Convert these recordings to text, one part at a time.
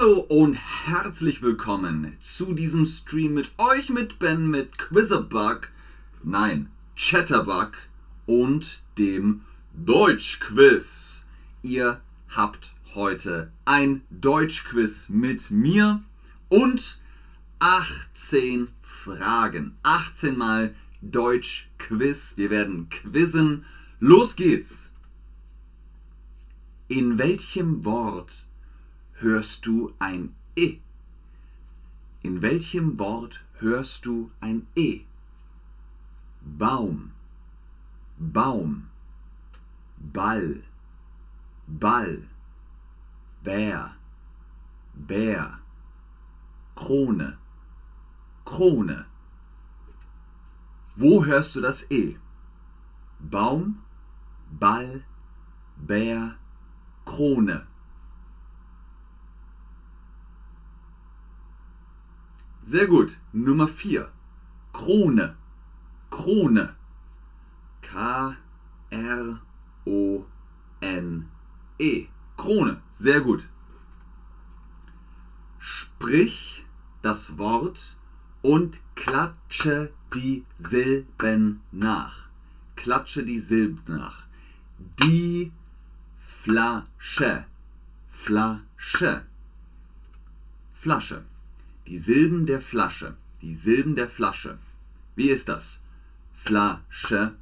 Hallo und herzlich willkommen zu diesem Stream mit euch, mit Ben, mit Quizzerbug, nein, Chatterbug und dem Deutschquiz. Ihr habt heute ein Deutschquiz mit mir und 18 Fragen. 18 mal Deutschquiz. Wir werden quizzen. Los geht's! In welchem Wort hörst du ein E? In welchem Wort hörst du ein E? Baum, Baum, Ball, Ball, Bär, Bär, Krone, Krone. Wo hörst du das E? Baum, Ball, Bär, Krone. Sehr gut. Nummer 4. Krone. Krone. K-R-O-N-E. Krone. Sehr gut. Sprich das Wort und klatsche die Silben nach. Klatsche die Silben nach. Die Flasche. Flasche. Flasche. Die Silben der Flasche. Die Silben der Flasche. Wie ist das? Flasche.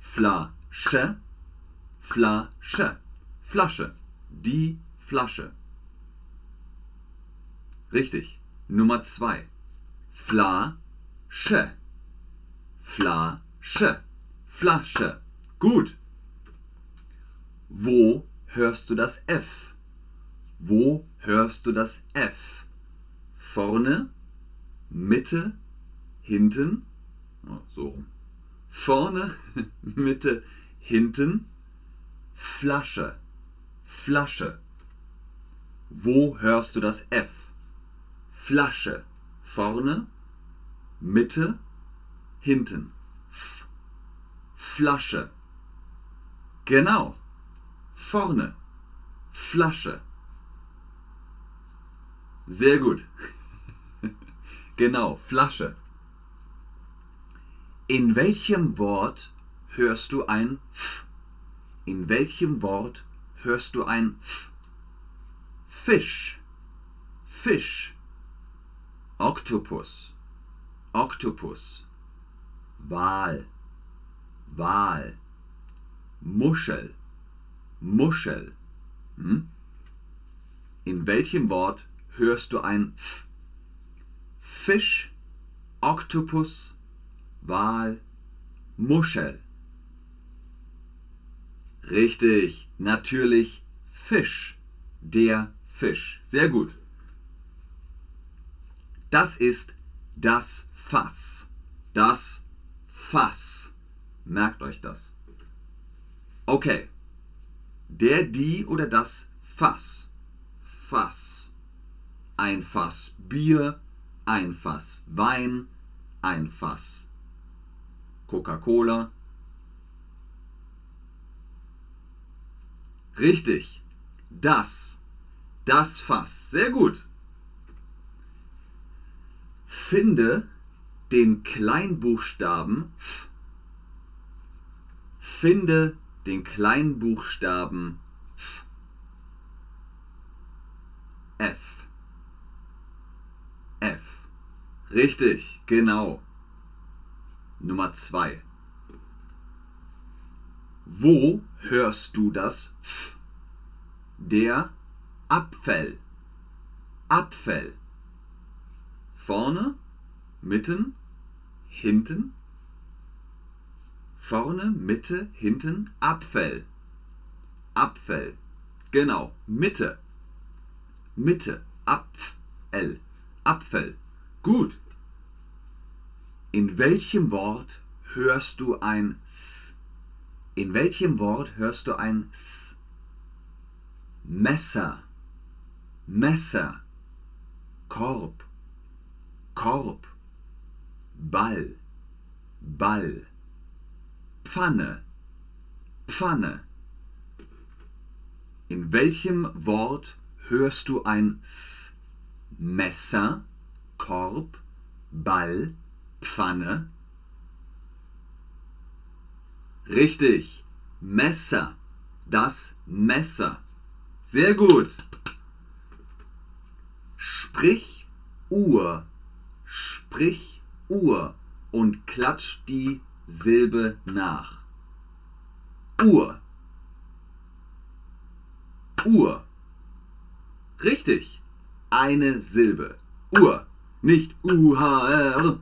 Flasche. Flasche. Flasche. Die Flasche. Richtig. Nummer zwei. Flasche. Flasche. Flasche. Gut. Wo hörst du das F? Wo hörst du das F? Vorne, Mitte, hinten. So rum. Vorne, Mitte, hinten. Flasche. Flasche. Wo hörst du das F? Flasche. Vorne, Mitte, hinten. F. Flasche. Genau. Vorne. Flasche. Sehr gut. Genau, Flasche. In welchem Wort hörst du ein F? In welchem Wort hörst du ein F? Fisch. Fisch. Oktopus. Oktopus. Wal. Wal. Muschel. Muschel. Hm? In welchem Wort hörst du ein F? Fisch, Oktopus, Wal, Muschel. Richtig, natürlich Fisch. Der Fisch. Sehr gut. Das ist das Fass. Das Fass. Merkt euch das. Okay. Der, die oder das Fass. Fass. Ein Fass Bier, ein Fass Wein, ein Fass Coca-Cola. Richtig. Das. Das Fass. Sehr gut. Finde den Kleinbuchstaben F. Finde den Kleinbuchstaben F. F. F. Richtig, genau. Nummer 2. Wo hörst du das F? Der Apfel. Apfel. Vorne, mitten, hinten. Vorne, Mitte, hinten, Apfel. Apfel. Genau, Mitte. Mitte. Apfel. Apfel. Gut. In welchem Wort hörst du ein S? In welchem Wort hörst du ein S? Messer. Messer. Korb. Korb. Ball. Ball. Pfanne. Pfanne. In welchem Wort hörst du ein S? Messer, Korb, Ball, Pfanne? Richtig. Messer. Das Messer. Sehr gut. Sprich Uhr. Sprich Uhr und klatsch die Silbe nach. Uhr. Uhr. Richtig. Eine Silbe. Uhr. Nicht U-H-R.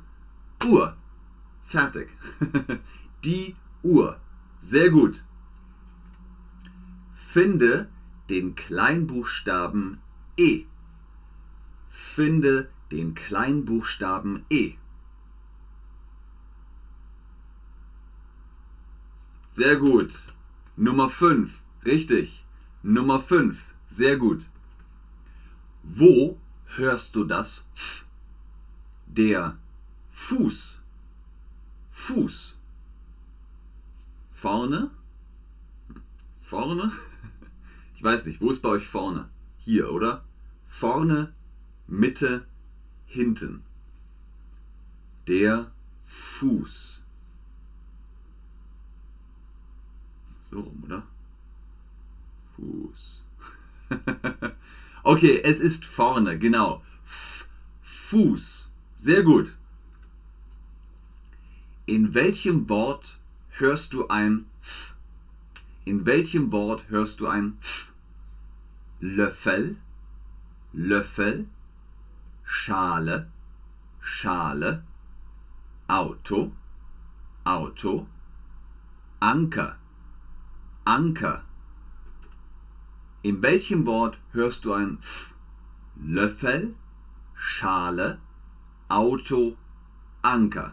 Uhr. Fertig. die Uhr. Sehr gut. Finde den Kleinbuchstaben E. Finde den Kleinbuchstaben E. Sehr gut. Nummer 5. Richtig. Nummer 5. Sehr gut. Wo hörst du das F? Der Fuß. Fuß. Vorne? Vorne? Ich weiß nicht, wo ist bei euch vorne? Hier, oder? Vorne, Mitte, hinten. Der Fuß. So rum, oder? Fuß. okay, es ist vorne, genau. F Fuß. Sehr gut. In welchem Wort hörst du ein F? In welchem Wort hörst du ein F? Löffel, Löffel, Schale, Schale, Auto, Auto, Anker, Anker. In welchem Wort hörst du ein F? Löffel, Schale, Auto, Anker.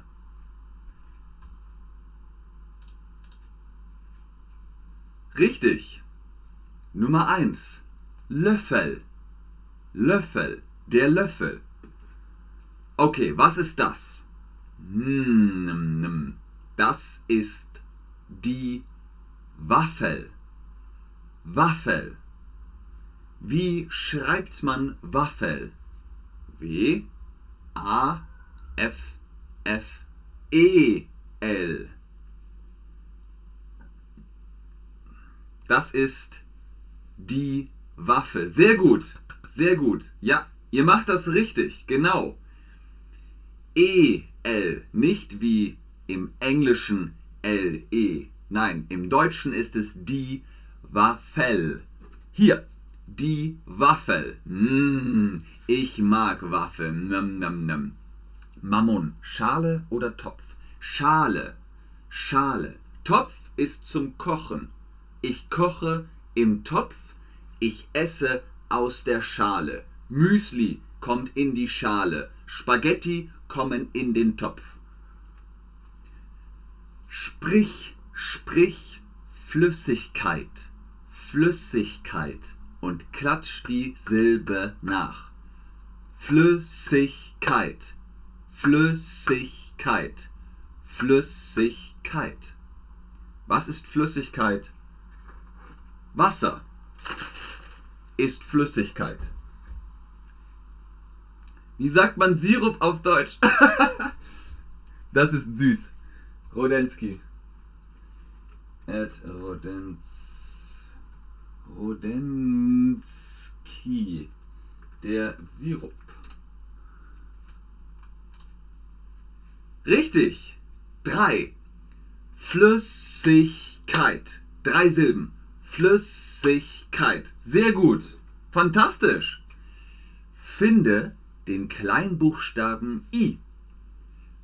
Richtig. Nummer 1. Löffel. Löffel. Der Löffel. Okay, was ist das? Hm, das ist die Waffel. Waffel. Wie schreibt man Waffel? W A F F E L. Das ist die Waffe. Sehr gut. Sehr gut. Ja, ihr macht das richtig. Genau. E-L. Nicht wie im Englischen L-E. Nein, im Deutschen ist es die Waffel. Hier, die Waffel. Mm, ich mag Waffeln. Nam, nam, nam. Mammon, Schale oder Topf? Schale, Schale. Topf ist zum Kochen. Ich koche im Topf, ich esse aus der Schale. Müsli kommt in die Schale. Spaghetti kommen in den Topf. Sprich, sprich Flüssigkeit. Flüssigkeit und klatsch die Silbe nach. Flüssigkeit. Flüssigkeit. Flüssigkeit. Was ist Flüssigkeit? Wasser ist Flüssigkeit. Wie sagt man Sirup auf Deutsch? das ist süß. Rodensky. Ed Rodenz. Rodensky. Der Sirup. Richtig. Drei. Flüssigkeit. Drei Silben. Flüssigkeit. Sehr gut. Fantastisch. Finde den Kleinbuchstaben I.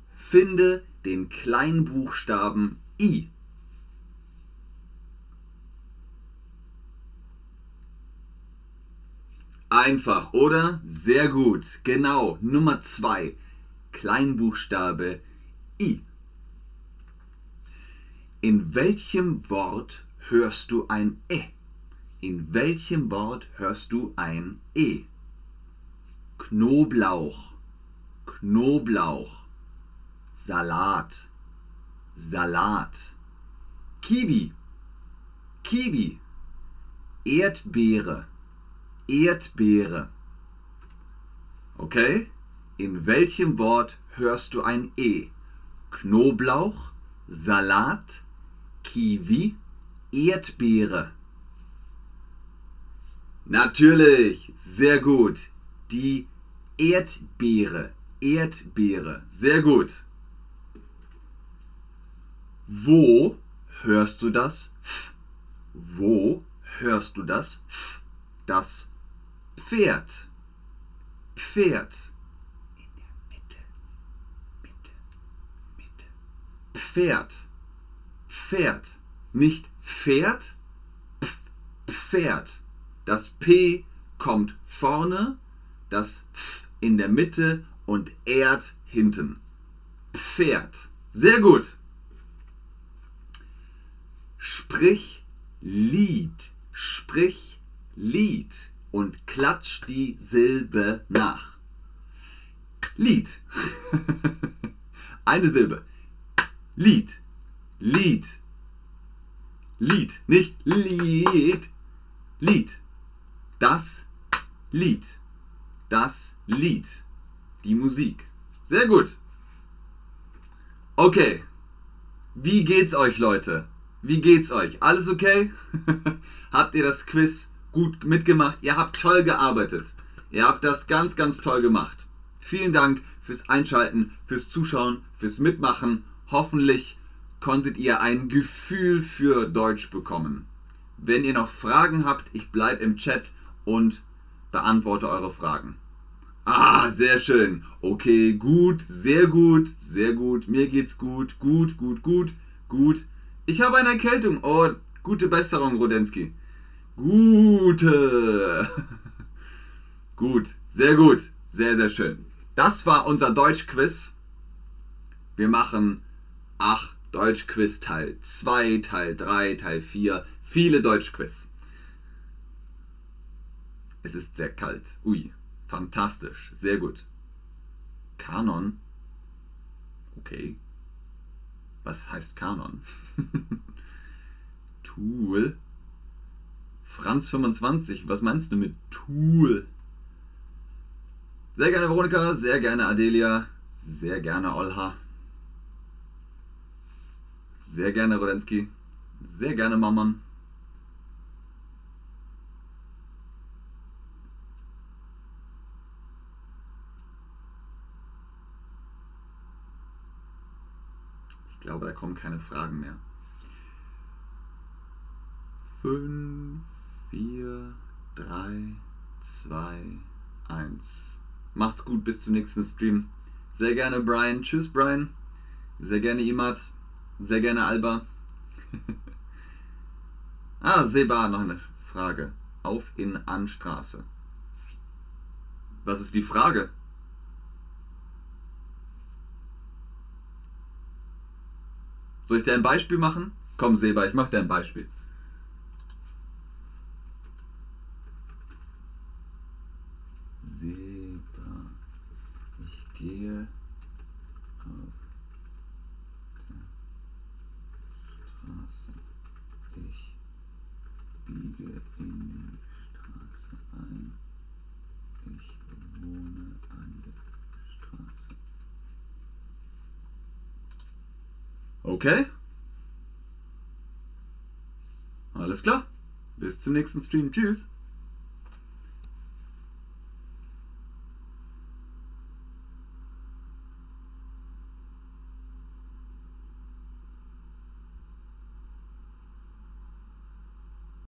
Finde den Kleinbuchstaben I. Einfach, oder? Sehr gut. Genau. Nummer zwei. Kleinbuchstabe I. In welchem Wort hörst du ein E? In welchem Wort hörst du ein E? Knoblauch, Knoblauch, Salat, Salat, Kiwi, Kiwi, Erdbeere, Erdbeere. Okay? In welchem Wort hörst du ein E? Knoblauch, Salat, Kiwi, Erdbeere. Natürlich, sehr gut. Die Erdbeere. Erdbeere. Sehr gut. Wo hörst du das? F. Wo hörst du das? F. Das Pferd. Pferd. In der Mitte. Mitte. Mitte. Pferd. Pferd. Nicht Pferd. Pf. Pferd. Das P kommt vorne, das F in der Mitte und Erd hinten. Pferd. Sehr gut. Sprich Lied. Sprich Lied und klatsch die Silbe nach. Lied. Eine Silbe. Lied. Lied. Lied. Nicht Lied. Lied. Das Lied. Das Lied. Die Musik. Sehr gut. Okay. Wie geht's euch, Leute? Wie geht's euch? Alles okay? habt ihr das Quiz gut mitgemacht? Ihr habt toll gearbeitet. Ihr habt das ganz, ganz toll gemacht. Vielen Dank fürs Einschalten, fürs Zuschauen, fürs Mitmachen. Hoffentlich konntet ihr ein Gefühl für Deutsch bekommen. Wenn ihr noch Fragen habt, ich bleibe im Chat und beantworte eure Fragen. Ah, sehr schön. Okay, gut, sehr gut, sehr gut. Mir geht's gut, gut, gut, gut, gut. Ich habe eine Erkältung. Oh, gute Besserung, Rodensky. Gute. gut, sehr gut, sehr, sehr schön. Das war unser Deutschquiz. Wir machen, ach, Deutschquiz Teil 2, Teil 3, Teil 4. Viele Deutschquiz. Es ist sehr kalt. Ui, fantastisch, sehr gut. Kanon? Okay. Was heißt Kanon? Tool? Franz 25, was meinst du mit Tool? Sehr gerne Veronika, sehr gerne Adelia, sehr gerne Olha. Sehr gerne Rodensky, sehr gerne Mammon. glaube, da kommen keine Fragen mehr. 5, 4, 3, 2, 1. Macht's gut, bis zum nächsten Stream. Sehr gerne Brian. Tschüss Brian. Sehr gerne Imad. Sehr gerne Alba. ah, Seba, noch eine Frage. Auf in Anstraße. Was ist die Frage? Soll ich dir ein Beispiel machen? Komm, Seba, ich mach dir ein Beispiel. Seba, ich gehe auf der Straße. Ich biege in die Straße ein. Ich wohne an der Straße. Okay? Alles klar. Bis zum nächsten Stream. Tschüss.